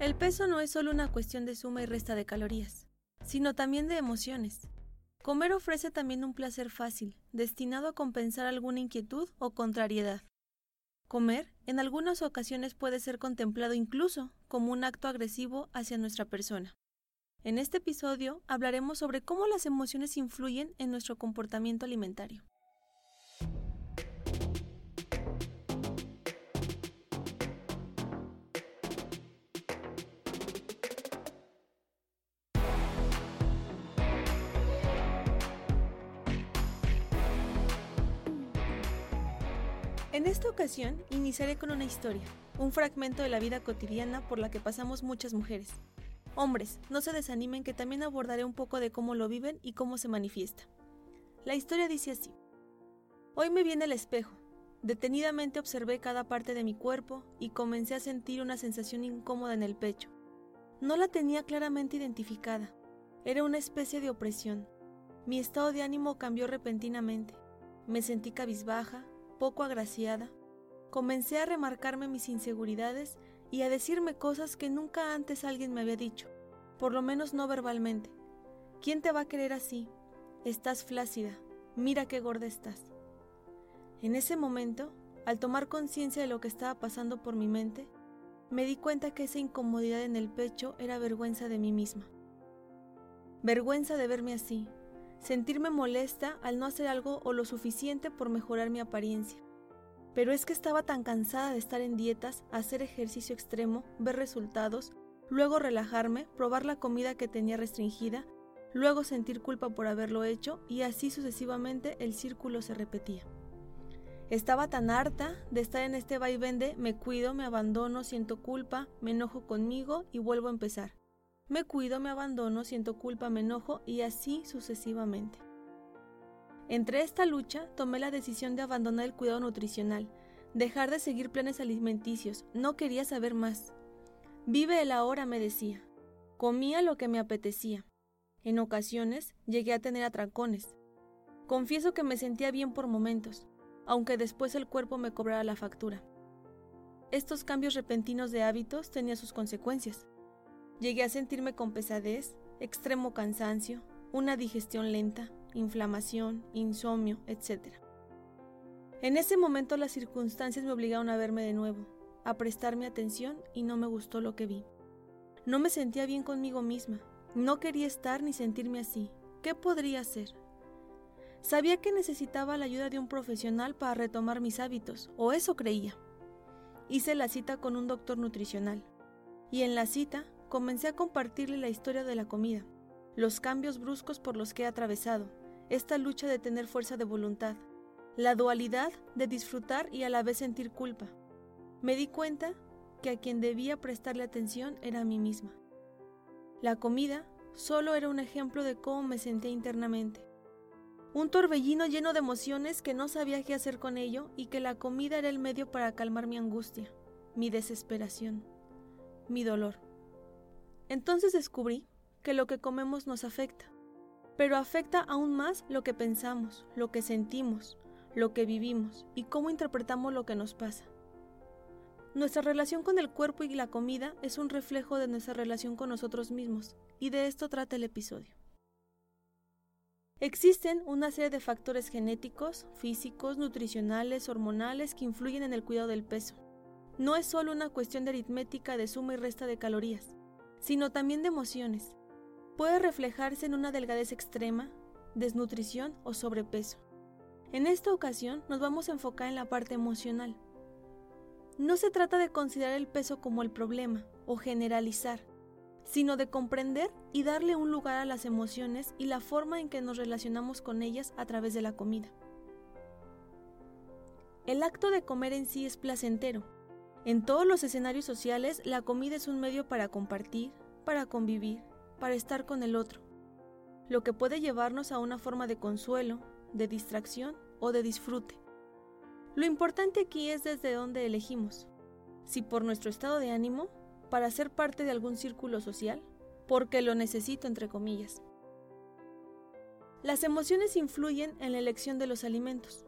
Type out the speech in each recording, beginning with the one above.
El peso no es solo una cuestión de suma y resta de calorías, sino también de emociones. Comer ofrece también un placer fácil, destinado a compensar alguna inquietud o contrariedad. Comer, en algunas ocasiones, puede ser contemplado incluso como un acto agresivo hacia nuestra persona. En este episodio hablaremos sobre cómo las emociones influyen en nuestro comportamiento alimentario. En esta ocasión iniciaré con una historia, un fragmento de la vida cotidiana por la que pasamos muchas mujeres. Hombres, no se desanimen que también abordaré un poco de cómo lo viven y cómo se manifiesta. La historia dice así. Hoy me viene el espejo. Detenidamente observé cada parte de mi cuerpo y comencé a sentir una sensación incómoda en el pecho. No la tenía claramente identificada. Era una especie de opresión. Mi estado de ánimo cambió repentinamente. Me sentí cabizbaja, poco agraciada, comencé a remarcarme mis inseguridades y a decirme cosas que nunca antes alguien me había dicho, por lo menos no verbalmente. ¿Quién te va a querer así? Estás flácida, mira qué gorda estás. En ese momento, al tomar conciencia de lo que estaba pasando por mi mente, me di cuenta que esa incomodidad en el pecho era vergüenza de mí misma. Vergüenza de verme así, sentirme molesta al no hacer algo o lo suficiente por mejorar mi apariencia. Pero es que estaba tan cansada de estar en dietas, hacer ejercicio extremo, ver resultados, luego relajarme, probar la comida que tenía restringida, luego sentir culpa por haberlo hecho y así sucesivamente el círculo se repetía. Estaba tan harta de estar en este vaivén de me cuido, me abandono, siento culpa, me enojo conmigo y vuelvo a empezar. Me cuido, me abandono, siento culpa, me enojo y así sucesivamente. Entre esta lucha tomé la decisión de abandonar el cuidado nutricional, dejar de seguir planes alimenticios, no quería saber más. Vive el ahora, me decía. Comía lo que me apetecía. En ocasiones llegué a tener atracones. Confieso que me sentía bien por momentos, aunque después el cuerpo me cobrara la factura. Estos cambios repentinos de hábitos tenían sus consecuencias. Llegué a sentirme con pesadez, extremo cansancio, una digestión lenta, inflamación, insomnio, etc. En ese momento las circunstancias me obligaron a verme de nuevo, a prestarme atención y no me gustó lo que vi. No me sentía bien conmigo misma, no quería estar ni sentirme así. ¿Qué podría hacer? Sabía que necesitaba la ayuda de un profesional para retomar mis hábitos, o eso creía. Hice la cita con un doctor nutricional, y en la cita comencé a compartirle la historia de la comida, los cambios bruscos por los que he atravesado, esta lucha de tener fuerza de voluntad, la dualidad de disfrutar y a la vez sentir culpa. Me di cuenta que a quien debía prestarle atención era a mí misma. La comida solo era un ejemplo de cómo me sentía internamente. Un torbellino lleno de emociones que no sabía qué hacer con ello y que la comida era el medio para calmar mi angustia, mi desesperación, mi dolor. Entonces descubrí que lo que comemos nos afecta, pero afecta aún más lo que pensamos, lo que sentimos, lo que vivimos y cómo interpretamos lo que nos pasa. Nuestra relación con el cuerpo y la comida es un reflejo de nuestra relación con nosotros mismos, y de esto trata el episodio. Existen una serie de factores genéticos, físicos, nutricionales, hormonales que influyen en el cuidado del peso. No es solo una cuestión de aritmética de suma y resta de calorías sino también de emociones. Puede reflejarse en una delgadez extrema, desnutrición o sobrepeso. En esta ocasión nos vamos a enfocar en la parte emocional. No se trata de considerar el peso como el problema o generalizar, sino de comprender y darle un lugar a las emociones y la forma en que nos relacionamos con ellas a través de la comida. El acto de comer en sí es placentero, en todos los escenarios sociales, la comida es un medio para compartir, para convivir, para estar con el otro, lo que puede llevarnos a una forma de consuelo, de distracción o de disfrute. Lo importante aquí es desde dónde elegimos. Si por nuestro estado de ánimo, para ser parte de algún círculo social, porque lo necesito entre comillas. Las emociones influyen en la elección de los alimentos.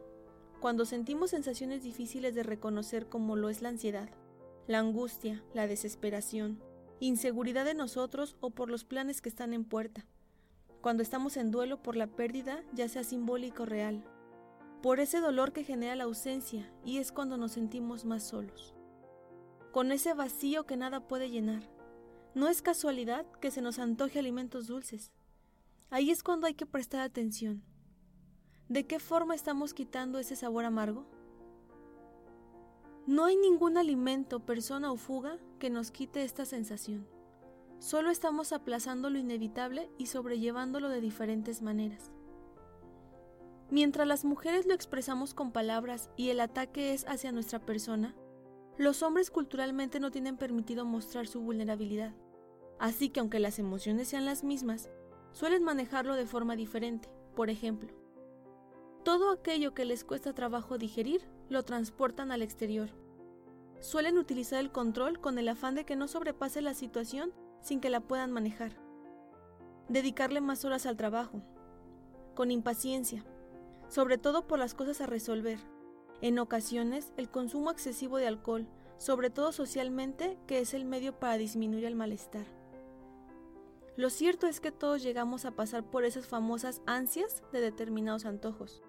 Cuando sentimos sensaciones difíciles de reconocer como lo es la ansiedad, la angustia, la desesperación, inseguridad de nosotros o por los planes que están en puerta, cuando estamos en duelo por la pérdida, ya sea simbólica o real, por ese dolor que genera la ausencia y es cuando nos sentimos más solos, con ese vacío que nada puede llenar. No es casualidad que se nos antoje alimentos dulces. Ahí es cuando hay que prestar atención. ¿De qué forma estamos quitando ese sabor amargo? No hay ningún alimento, persona o fuga que nos quite esta sensación. Solo estamos aplazando lo inevitable y sobrellevándolo de diferentes maneras. Mientras las mujeres lo expresamos con palabras y el ataque es hacia nuestra persona, los hombres culturalmente no tienen permitido mostrar su vulnerabilidad. Así que aunque las emociones sean las mismas, suelen manejarlo de forma diferente. Por ejemplo, todo aquello que les cuesta trabajo digerir lo transportan al exterior. Suelen utilizar el control con el afán de que no sobrepase la situación sin que la puedan manejar. Dedicarle más horas al trabajo, con impaciencia, sobre todo por las cosas a resolver. En ocasiones, el consumo excesivo de alcohol, sobre todo socialmente, que es el medio para disminuir el malestar. Lo cierto es que todos llegamos a pasar por esas famosas ansias de determinados antojos.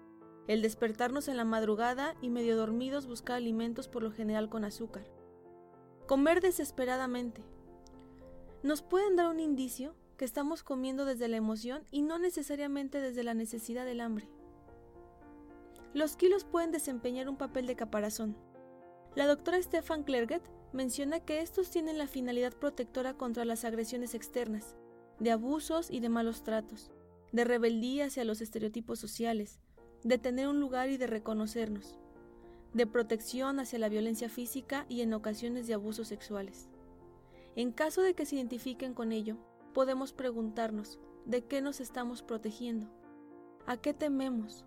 El despertarnos en la madrugada y medio dormidos buscar alimentos por lo general con azúcar. Comer desesperadamente, nos pueden dar un indicio que estamos comiendo desde la emoción y no necesariamente desde la necesidad del hambre. Los kilos pueden desempeñar un papel de caparazón. La doctora Stefan Klerget menciona que estos tienen la finalidad protectora contra las agresiones externas, de abusos y de malos tratos, de rebeldía hacia los estereotipos sociales, de tener un lugar y de reconocernos, de protección hacia la violencia física y en ocasiones de abusos sexuales. En caso de que se identifiquen con ello, podemos preguntarnos, ¿de qué nos estamos protegiendo? ¿A qué tememos?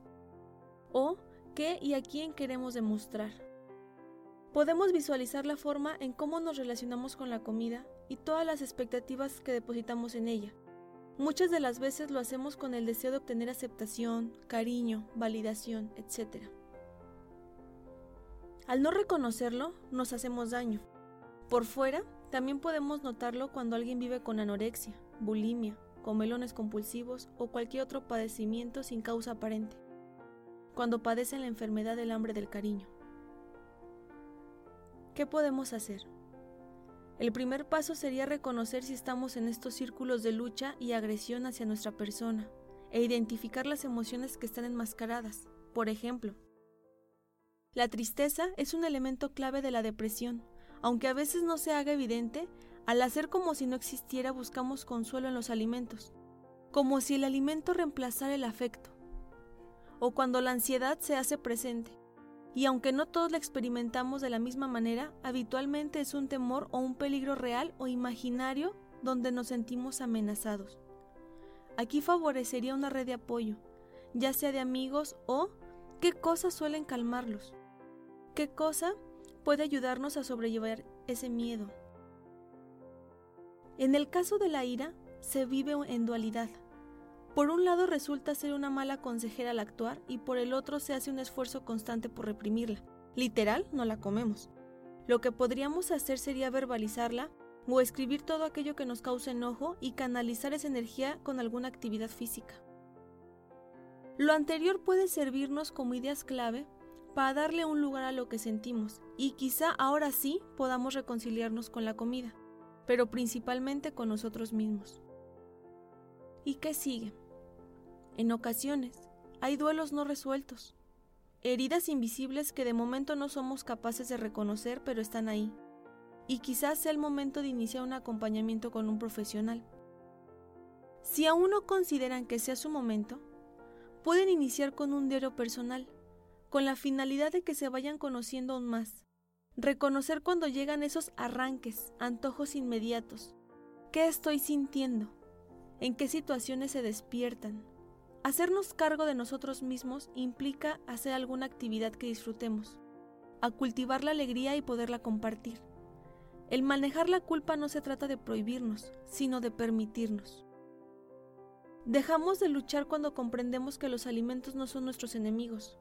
¿O qué y a quién queremos demostrar? Podemos visualizar la forma en cómo nos relacionamos con la comida y todas las expectativas que depositamos en ella. Muchas de las veces lo hacemos con el deseo de obtener aceptación, cariño, validación, etc. Al no reconocerlo, nos hacemos daño. Por fuera, también podemos notarlo cuando alguien vive con anorexia, bulimia, comelones compulsivos o cualquier otro padecimiento sin causa aparente, cuando padecen la enfermedad del hambre del cariño. ¿Qué podemos hacer? El primer paso sería reconocer si estamos en estos círculos de lucha y agresión hacia nuestra persona e identificar las emociones que están enmascaradas. Por ejemplo, la tristeza es un elemento clave de la depresión, aunque a veces no se haga evidente, al hacer como si no existiera buscamos consuelo en los alimentos, como si el alimento reemplazara el afecto, o cuando la ansiedad se hace presente. Y aunque no todos la experimentamos de la misma manera, habitualmente es un temor o un peligro real o imaginario donde nos sentimos amenazados. Aquí favorecería una red de apoyo, ya sea de amigos o qué cosas suelen calmarlos, qué cosa puede ayudarnos a sobrellevar ese miedo. En el caso de la ira, se vive en dualidad. Por un lado resulta ser una mala consejera al actuar y por el otro se hace un esfuerzo constante por reprimirla. Literal, no la comemos. Lo que podríamos hacer sería verbalizarla o escribir todo aquello que nos causa enojo y canalizar esa energía con alguna actividad física. Lo anterior puede servirnos como ideas clave para darle un lugar a lo que sentimos y quizá ahora sí podamos reconciliarnos con la comida, pero principalmente con nosotros mismos. ¿Y qué sigue? En ocasiones hay duelos no resueltos, heridas invisibles que de momento no somos capaces de reconocer pero están ahí, y quizás sea el momento de iniciar un acompañamiento con un profesional. Si aún no consideran que sea su momento, pueden iniciar con un diario personal con la finalidad de que se vayan conociendo aún más. Reconocer cuando llegan esos arranques, antojos inmediatos. ¿Qué estoy sintiendo? ¿En qué situaciones se despiertan? Hacernos cargo de nosotros mismos implica hacer alguna actividad que disfrutemos, a cultivar la alegría y poderla compartir. El manejar la culpa no se trata de prohibirnos, sino de permitirnos. Dejamos de luchar cuando comprendemos que los alimentos no son nuestros enemigos,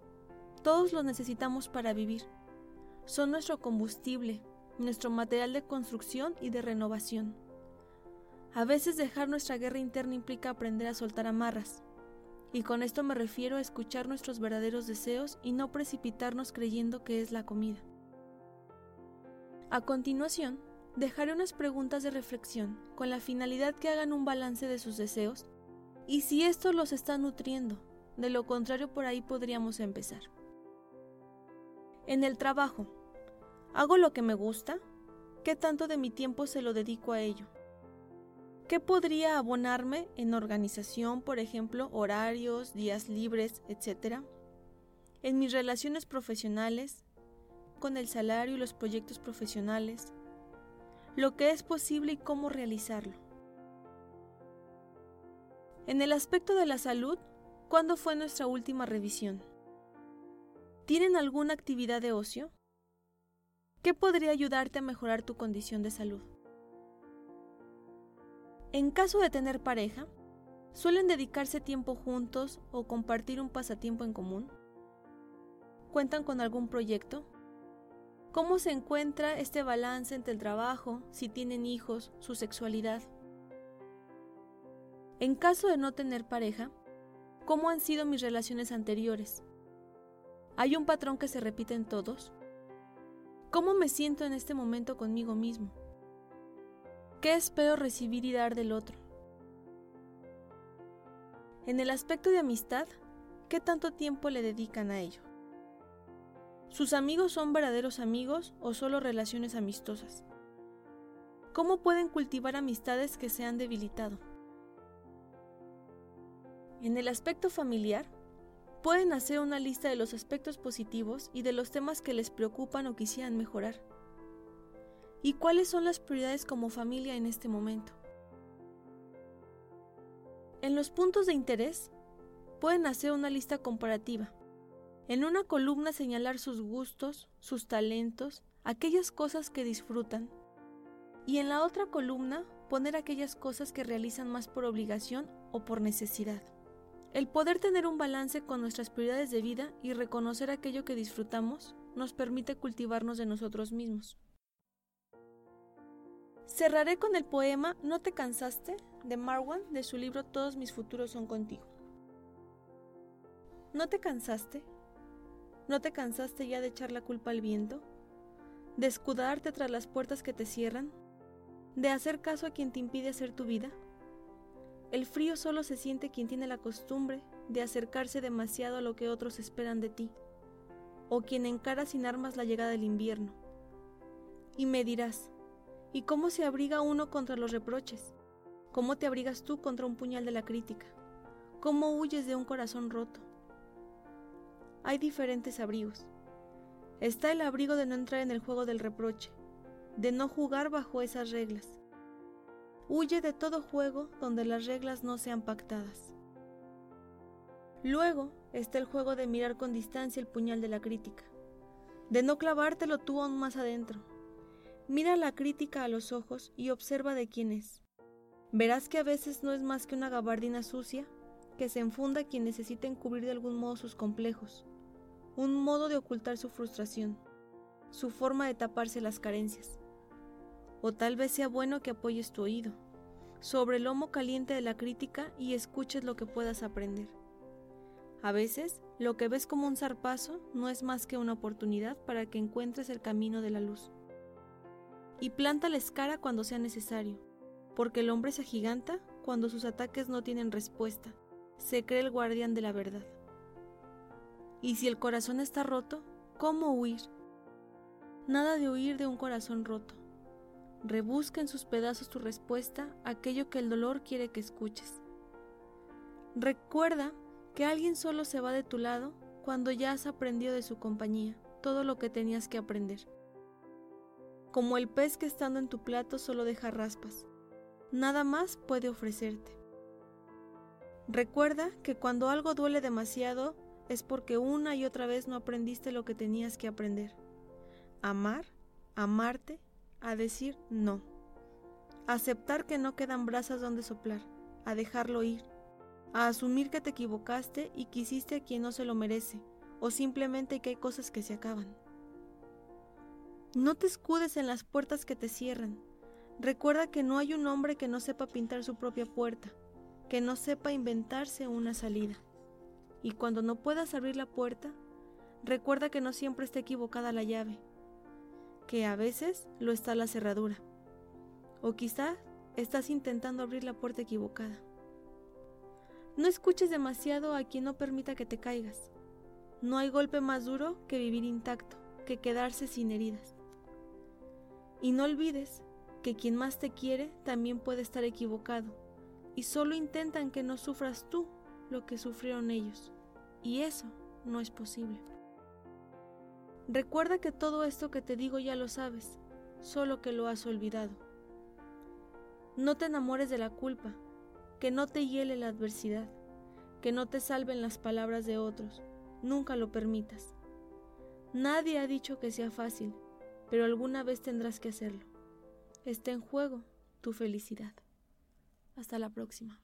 todos los necesitamos para vivir. Son nuestro combustible, nuestro material de construcción y de renovación. A veces dejar nuestra guerra interna implica aprender a soltar amarras, y con esto me refiero a escuchar nuestros verdaderos deseos y no precipitarnos creyendo que es la comida. A continuación, dejaré unas preguntas de reflexión con la finalidad que hagan un balance de sus deseos y si esto los está nutriendo, de lo contrario por ahí podríamos empezar. En el trabajo, ¿hago lo que me gusta? ¿Qué tanto de mi tiempo se lo dedico a ello? ¿Qué podría abonarme en organización, por ejemplo, horarios, días libres, etcétera? En mis relaciones profesionales, con el salario y los proyectos profesionales, lo que es posible y cómo realizarlo. En el aspecto de la salud, ¿cuándo fue nuestra última revisión? ¿Tienen alguna actividad de ocio? ¿Qué podría ayudarte a mejorar tu condición de salud? En caso de tener pareja, ¿suelen dedicarse tiempo juntos o compartir un pasatiempo en común? ¿Cuentan con algún proyecto? ¿Cómo se encuentra este balance entre el trabajo, si tienen hijos, su sexualidad? En caso de no tener pareja, ¿cómo han sido mis relaciones anteriores? ¿Hay un patrón que se repite en todos? ¿Cómo me siento en este momento conmigo mismo? ¿Qué espero recibir y dar del otro? En el aspecto de amistad, ¿qué tanto tiempo le dedican a ello? ¿Sus amigos son verdaderos amigos o solo relaciones amistosas? ¿Cómo pueden cultivar amistades que se han debilitado? En el aspecto familiar, pueden hacer una lista de los aspectos positivos y de los temas que les preocupan o quisieran mejorar y cuáles son las prioridades como familia en este momento. En los puntos de interés, pueden hacer una lista comparativa. En una columna señalar sus gustos, sus talentos, aquellas cosas que disfrutan. Y en la otra columna poner aquellas cosas que realizan más por obligación o por necesidad. El poder tener un balance con nuestras prioridades de vida y reconocer aquello que disfrutamos nos permite cultivarnos de nosotros mismos. Cerraré con el poema ¿No te cansaste? de Marwan de su libro Todos mis futuros son contigo. ¿No te cansaste? ¿No te cansaste ya de echar la culpa al viento? ¿De escudarte tras las puertas que te cierran? ¿De hacer caso a quien te impide hacer tu vida? El frío solo se siente quien tiene la costumbre de acercarse demasiado a lo que otros esperan de ti, o quien encara sin armas la llegada del invierno. Y me dirás, ¿Y cómo se abriga uno contra los reproches? ¿Cómo te abrigas tú contra un puñal de la crítica? ¿Cómo huyes de un corazón roto? Hay diferentes abrigos. Está el abrigo de no entrar en el juego del reproche, de no jugar bajo esas reglas. Huye de todo juego donde las reglas no sean pactadas. Luego está el juego de mirar con distancia el puñal de la crítica, de no clavártelo tú aún más adentro, Mira la crítica a los ojos y observa de quién es. Verás que a veces no es más que una gabardina sucia que se enfunda quien necesita encubrir de algún modo sus complejos, un modo de ocultar su frustración, su forma de taparse las carencias. O tal vez sea bueno que apoyes tu oído sobre el lomo caliente de la crítica y escuches lo que puedas aprender. A veces, lo que ves como un zarpazo no es más que una oportunidad para que encuentres el camino de la luz y plántales cara cuando sea necesario, porque el hombre se agiganta cuando sus ataques no tienen respuesta, se cree el guardián de la verdad. Y si el corazón está roto, ¿cómo huir? Nada de huir de un corazón roto. Rebusca en sus pedazos tu respuesta aquello que el dolor quiere que escuches. Recuerda que alguien solo se va de tu lado cuando ya has aprendido de su compañía todo lo que tenías que aprender como el pez que estando en tu plato solo deja raspas. Nada más puede ofrecerte. Recuerda que cuando algo duele demasiado es porque una y otra vez no aprendiste lo que tenías que aprender. Amar, amarte, a decir no. Aceptar que no quedan brasas donde soplar, a dejarlo ir, a asumir que te equivocaste y quisiste a quien no se lo merece, o simplemente que hay cosas que se acaban. No te escudes en las puertas que te cierran. Recuerda que no hay un hombre que no sepa pintar su propia puerta, que no sepa inventarse una salida. Y cuando no puedas abrir la puerta, recuerda que no siempre está equivocada la llave, que a veces lo está la cerradura. O quizá estás intentando abrir la puerta equivocada. No escuches demasiado a quien no permita que te caigas. No hay golpe más duro que vivir intacto, que quedarse sin heridas. Y no olvides que quien más te quiere también puede estar equivocado, y solo intentan que no sufras tú lo que sufrieron ellos, y eso no es posible. Recuerda que todo esto que te digo ya lo sabes, solo que lo has olvidado. No te enamores de la culpa, que no te hiele la adversidad, que no te salven las palabras de otros, nunca lo permitas. Nadie ha dicho que sea fácil, pero alguna vez tendrás que hacerlo. Está en juego tu felicidad. Hasta la próxima.